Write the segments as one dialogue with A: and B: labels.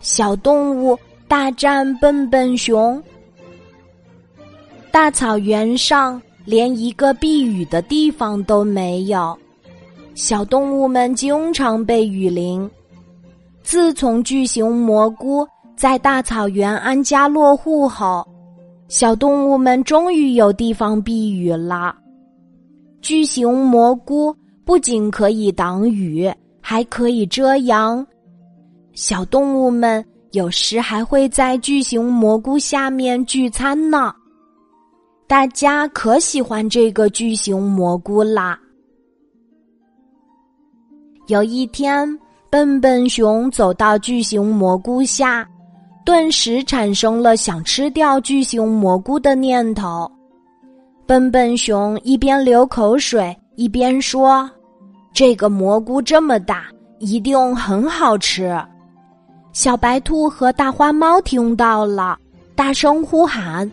A: 小动物大战笨笨熊。大草原上连一个避雨的地方都没有，小动物们经常被雨淋。自从巨型蘑菇在大草原安家落户后，小动物们终于有地方避雨了。巨型蘑菇不仅可以挡雨，还可以遮阳。小动物们有时还会在巨型蘑菇下面聚餐呢。大家可喜欢这个巨型蘑菇啦！有一天，笨笨熊走到巨型蘑菇下，顿时产生了想吃掉巨型蘑菇的念头。笨笨熊一边流口水，一边说：“这个蘑菇这么大，一定很好吃。”小白兔和大花猫听到了，大声呼喊：“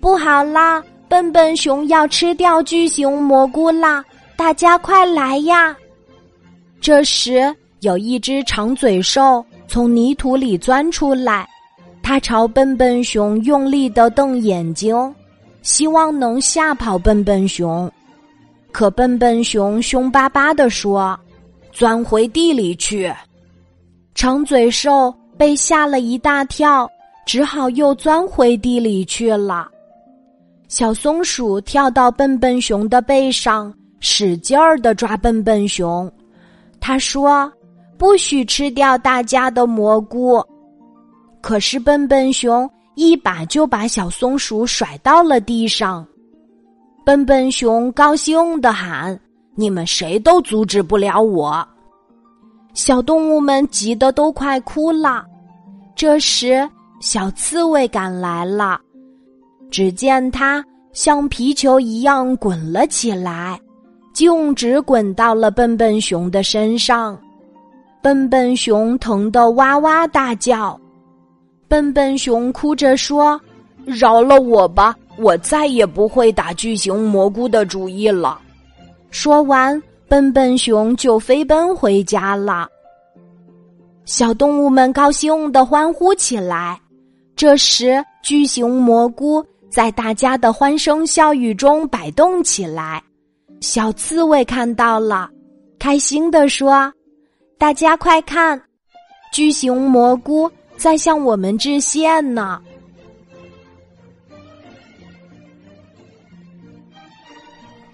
A: 不好啦！”笨笨熊要吃掉巨型蘑菇啦！大家快来呀！这时，有一只长嘴兽从泥土里钻出来，它朝笨笨熊用力的瞪眼睛，希望能吓跑笨笨熊。可笨笨熊凶巴巴的说：“钻回地里去！”长嘴兽被吓了一大跳，只好又钻回地里去了。小松鼠跳到笨笨熊的背上，使劲儿的抓笨笨熊。他说：“不许吃掉大家的蘑菇。”可是笨笨熊一把就把小松鼠甩到了地上。笨笨熊高兴的喊：“你们谁都阻止不了我！”小动物们急得都快哭了。这时，小刺猬赶来了。只见它像皮球一样滚了起来，径直滚到了笨笨熊的身上。笨笨熊疼得哇哇大叫。笨笨熊哭着说：“饶了我吧，我再也不会打巨型蘑菇的主意了。”说完，笨笨熊就飞奔回家了。小动物们高兴的欢呼起来。这时，巨型蘑菇。在大家的欢声笑语中摆动起来，小刺猬看到了，开心地说：“大家快看，巨型蘑菇在向我们致谢呢！”